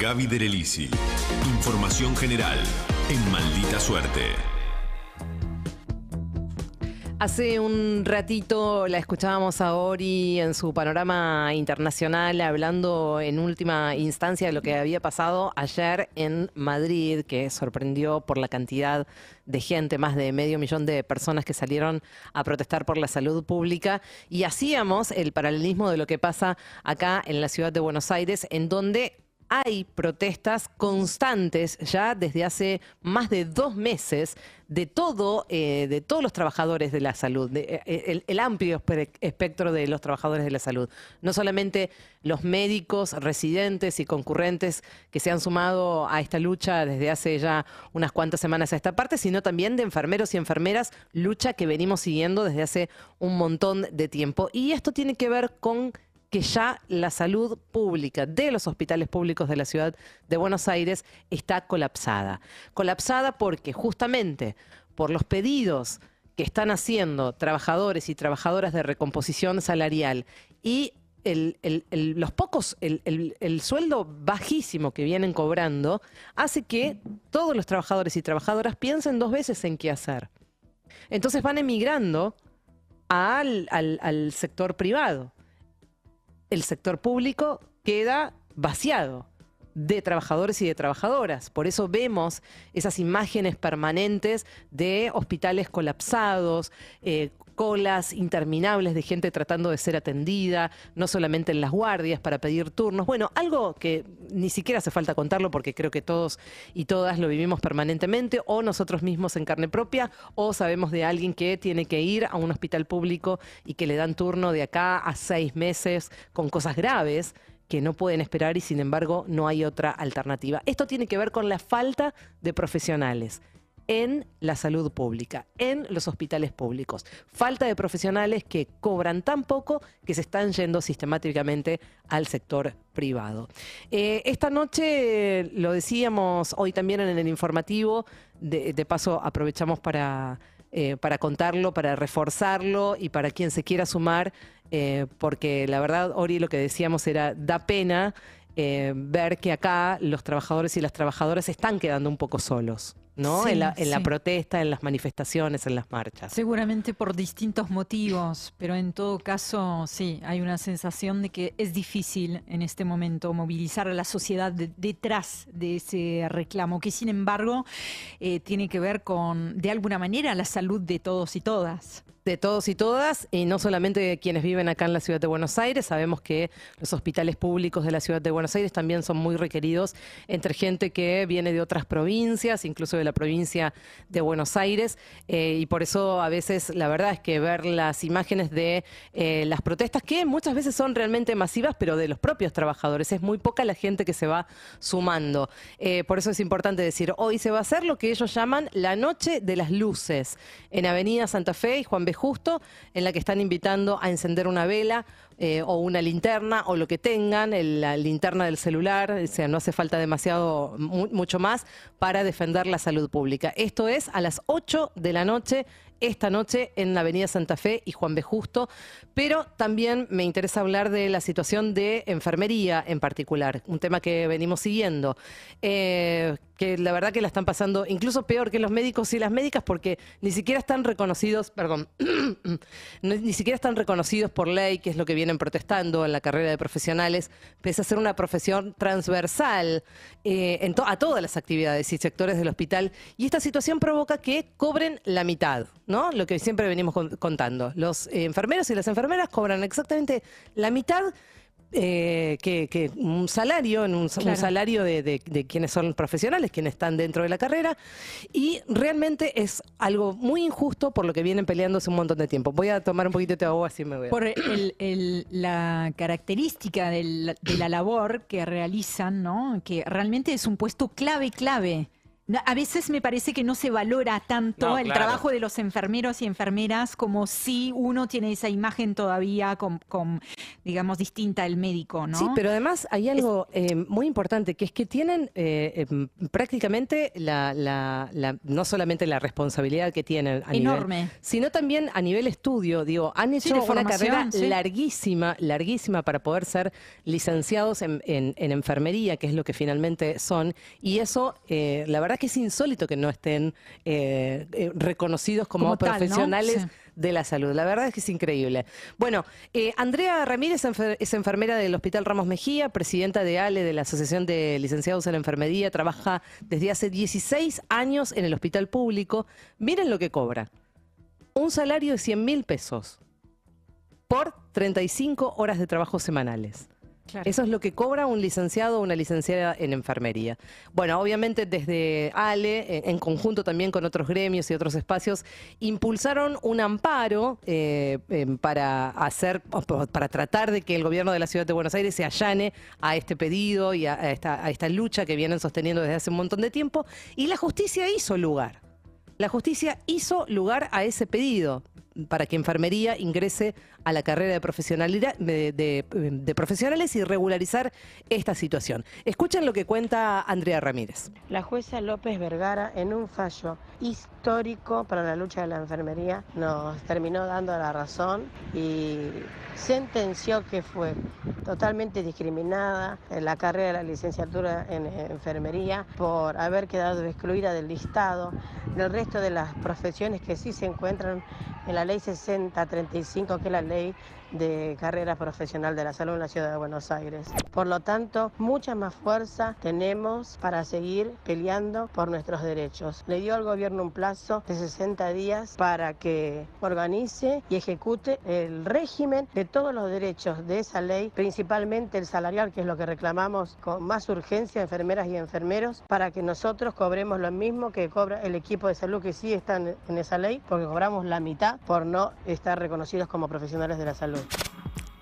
Gaby Derelisi. Información general en Maldita Suerte. Hace un ratito la escuchábamos a Ori en su panorama internacional hablando en última instancia de lo que había pasado ayer en Madrid, que sorprendió por la cantidad de gente, más de medio millón de personas que salieron a protestar por la salud pública. Y hacíamos el paralelismo de lo que pasa acá en la ciudad de Buenos Aires, en donde hay protestas constantes ya desde hace más de dos meses de todo, eh, de todos los trabajadores de la salud, de, eh, el, amplio espectro de los trabajadores de la salud. No solamente los médicos, residentes y concurrentes que se han sumado a esta lucha desde hace ya unas cuantas semanas a esta parte, sino también de enfermeros y enfermeras, lucha que venimos siguiendo desde hace un montón de tiempo. Y esto tiene que ver con que ya la salud pública de los hospitales públicos de la ciudad de Buenos Aires está colapsada. Colapsada porque justamente por los pedidos que están haciendo trabajadores y trabajadoras de recomposición salarial y los pocos, el, sueldo bajísimo que vienen cobrando, hace que todos los trabajadores y trabajadoras piensen dos veces en qué hacer. Entonces van emigrando al sector privado el sector público queda vaciado de trabajadores y de trabajadoras. Por eso vemos esas imágenes permanentes de hospitales colapsados, eh, colas interminables de gente tratando de ser atendida, no solamente en las guardias para pedir turnos. Bueno, algo que ni siquiera hace falta contarlo porque creo que todos y todas lo vivimos permanentemente, o nosotros mismos en carne propia, o sabemos de alguien que tiene que ir a un hospital público y que le dan turno de acá a seis meses con cosas graves que no pueden esperar y sin embargo no hay otra alternativa. Esto tiene que ver con la falta de profesionales en la salud pública, en los hospitales públicos. Falta de profesionales que cobran tan poco que se están yendo sistemáticamente al sector privado. Eh, esta noche, lo decíamos hoy también en el informativo, de, paso aprovechamos para, eh, para contarlo, para reforzarlo y para quien se quiera sumar, eh, porque la verdad, Ori, lo que decíamos era, da pena ver que acá los trabajadores y las trabajadoras están quedando un poco solos. ¿No? en, la, protesta, en las manifestaciones, en las marchas. Seguramente por distintos motivos, pero en todo caso, sí, hay una sensación de que es difícil en este momento movilizar a la sociedad detrás de ese reclamo, que sin embargo eh, tiene que ver con, de alguna manera, la salud de todos y todas de todos y todas, y no solamente de quienes viven acá en la ciudad de Buenos Aires. Sabemos que los hospitales públicos de la ciudad de Buenos Aires también son muy requeridos entre gente que viene de otras provincias, incluso de la provincia de Buenos Aires, eh, y por eso a veces la verdad es que ver las imágenes de eh, las protestas, que muchas veces son realmente masivas, pero de los propios trabajadores, es muy poca la gente que se va sumando. Eh, por eso es importante decir, hoy se va a hacer lo que ellos llaman la Noche de las Luces, en Avenida Santa Fe y Juan B justo, en la que están invitando a encender una vela eh, o una linterna o lo que tengan, la linterna del celular, o sea, no hace falta demasiado, mucho más para defender la salud pública. Esto es a las 8 de la noche esta noche en la Avenida Santa Fe y Juan B. Justo, pero también me interesa hablar de la situación de enfermería en particular, un tema que venimos siguiendo. Eh, que la verdad que la están pasando incluso peor que los médicos y las médicas porque ni siquiera están reconocidos, perdón, ni siquiera están reconocidos por ley, que es lo que vienen protestando en la carrera de profesionales, pese a ser una profesión transversal eh, a todas las actividades y sectores del hospital. Y esta situación provoca que cobren la mitad, ¿no? Lo que siempre venimos contando. Los enfermeros y las enfermeras cobran exactamente la mitad eh, que, un salario, en un, salario de, quienes son profesionales, quienes están dentro de la carrera, y realmente es algo muy injusto por lo que vienen peleándose un montón de tiempo. Voy a tomar un poquito de agua, así me voy. Por la característica de la labor que realizan, ¿no? que realmente es un puesto clave, clave a veces me parece que no se valora tanto el trabajo de los enfermeros y enfermeras como si uno tiene esa imagen todavía con, digamos, distinta el médico, ¿no? Sí, pero además hay algo eh, muy importante, que es que tienen eh, em, prácticamente la, no solamente la responsabilidad que tienen a Enorme. sino también a nivel estudio, digo, han hecho una carrera larguísima, larguísima para poder ser licenciados en, enfermería, que es lo que finalmente son, y eso, eh, la verdad que es insólito que no estén eh, eh, reconocidos como, profesionales. de la salud. La verdad es que es increíble. Bueno, eh, Andrea Ramírez es enfermera del Hospital Ramos Mejía, presidenta de ALE, de la Asociación de Licenciados en Enfermería, trabaja desde hace 16 años en el hospital público. Miren lo que cobra. Un salario de 100 mil pesos por 35 horas de trabajo semanales. Eso es lo que cobra un licenciado o una licenciada en enfermería. Bueno, obviamente desde ALE, en conjunto también con otros gremios y otros espacios, impulsaron un amparo eh, em, para hacer, para tratar de que el gobierno de la ciudad de Buenos Aires se allane a este pedido y a esta, a esta lucha que vienen sosteniendo desde hace un montón de tiempo. Y la justicia hizo lugar. La justicia hizo lugar a ese pedido para que enfermería ingrese a la carrera de, profesionales y regularizar esta situación. Escuchen lo que cuenta Andrea Ramírez. La jueza López Vergara, en un fallo histórico para la lucha de la enfermería, nos terminó dando la razón y sentenció que fue totalmente discriminada en la carrera de la licenciatura en enfermería por haber quedado excluida del listado del resto de las profesiones que sí se encuentran en la ley 6035, que es la ley de carrera profesional de la salud en la ciudad de Buenos Aires. Por lo tanto, mucha más fuerza tenemos para seguir peleando por nuestros derechos. Le dio al gobierno un plazo de 60 días para que organice y ejecute el régimen de todos los derechos de esa ley, principalmente el salarial, que es lo que reclamamos con más urgencia enfermeras y enfermeros, para que nosotros cobremos lo mismo que cobra el equipo de salud que sí están en esa ley, porque cobramos la mitad por no estar reconocidos como profesionales de la salud.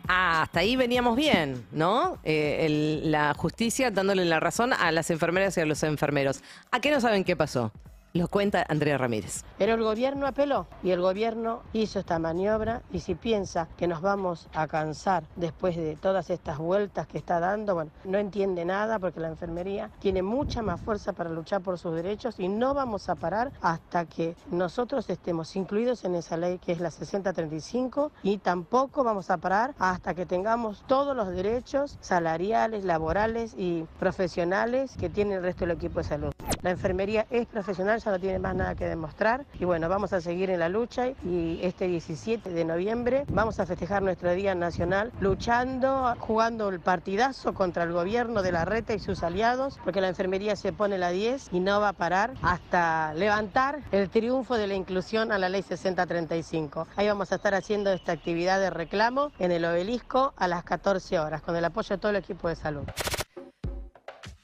Ah, hasta ahí veníamos bien, ¿no? Eh, la justicia dándole la razón a las enfermeras y a los enfermeros. ¿A qué no saben qué pasó? Lo cuenta Andrea Ramírez. Pero el gobierno apeló y el gobierno hizo esta maniobra y si piensa que nos vamos a cansar después de todas estas vueltas que está dando, bueno, no entiende nada porque la enfermería tiene mucha más fuerza para luchar por sus derechos y no vamos a parar hasta que nosotros estemos incluidos en esa ley que es la 6035 y tampoco vamos a parar hasta que tengamos todos los derechos salariales, laborales y profesionales que tiene el resto del equipo de salud. La enfermería es profesional, ya no tiene más nada que demostrar y bueno, vamos a seguir en la lucha y este 17 de noviembre vamos a festejar nuestro Día Nacional luchando, jugando el partidazo contra el gobierno de la reta y sus aliados, porque la enfermería se pone la 10 y no va a parar hasta levantar el triunfo de la inclusión a la ley 6035. Ahí vamos a estar haciendo esta actividad de reclamo en el obelisco a las 14 horas, con el apoyo de todo el equipo de salud.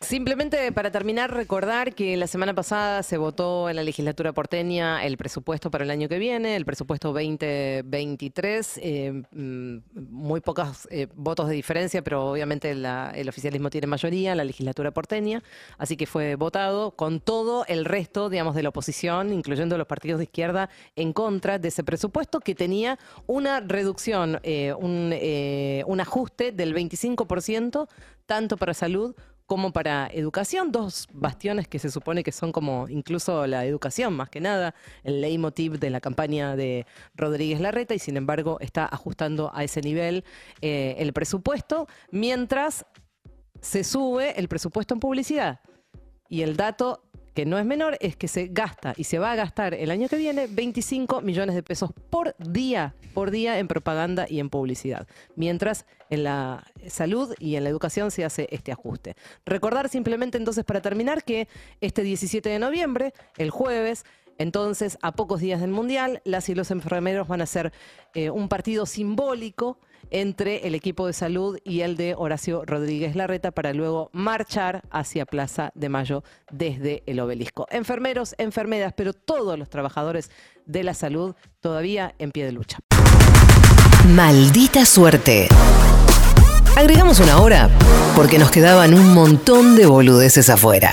Simplemente para terminar, recordar que la semana pasada se votó en la legislatura porteña el presupuesto para el año que viene, el presupuesto 2023. Eh, mm, muy pocos eh, votos de diferencia, pero obviamente el oficialismo tiene mayoría en la legislatura porteña, así que fue votado con todo el resto, digamos, de la oposición, incluyendo los partidos de izquierda, en contra de ese presupuesto que tenía una reducción, eh, un, un ajuste del 25%, tanto para salud como para educación, dos bastiones que se supone que son como incluso la educación más que nada, el leitmotiv de la campaña de Rodríguez Larreta y sin embargo está ajustando a ese nivel eh, el presupuesto, mientras se sube el presupuesto en publicidad. Y el dato que no es menor es que se gasta y se va a gastar el año que viene 25 millones de pesos por día, por día en propaganda y en publicidad, mientras en la salud y en la educación se hace este ajuste. Recordar simplemente entonces para terminar que este 17 de noviembre, el jueves, entonces, a pocos días del Mundial, las y los enfermeros van a hacer eh, un partido simbólico entre el equipo de salud y el de Horacio Rodríguez Larreta para luego marchar hacia Plaza de Mayo desde el obelisco. Enfermeros, enfermeras, pero todos los trabajadores de la salud todavía en pie de lucha. Maldita suerte. Agregamos una hora porque nos quedaban un montón de boludeces afuera.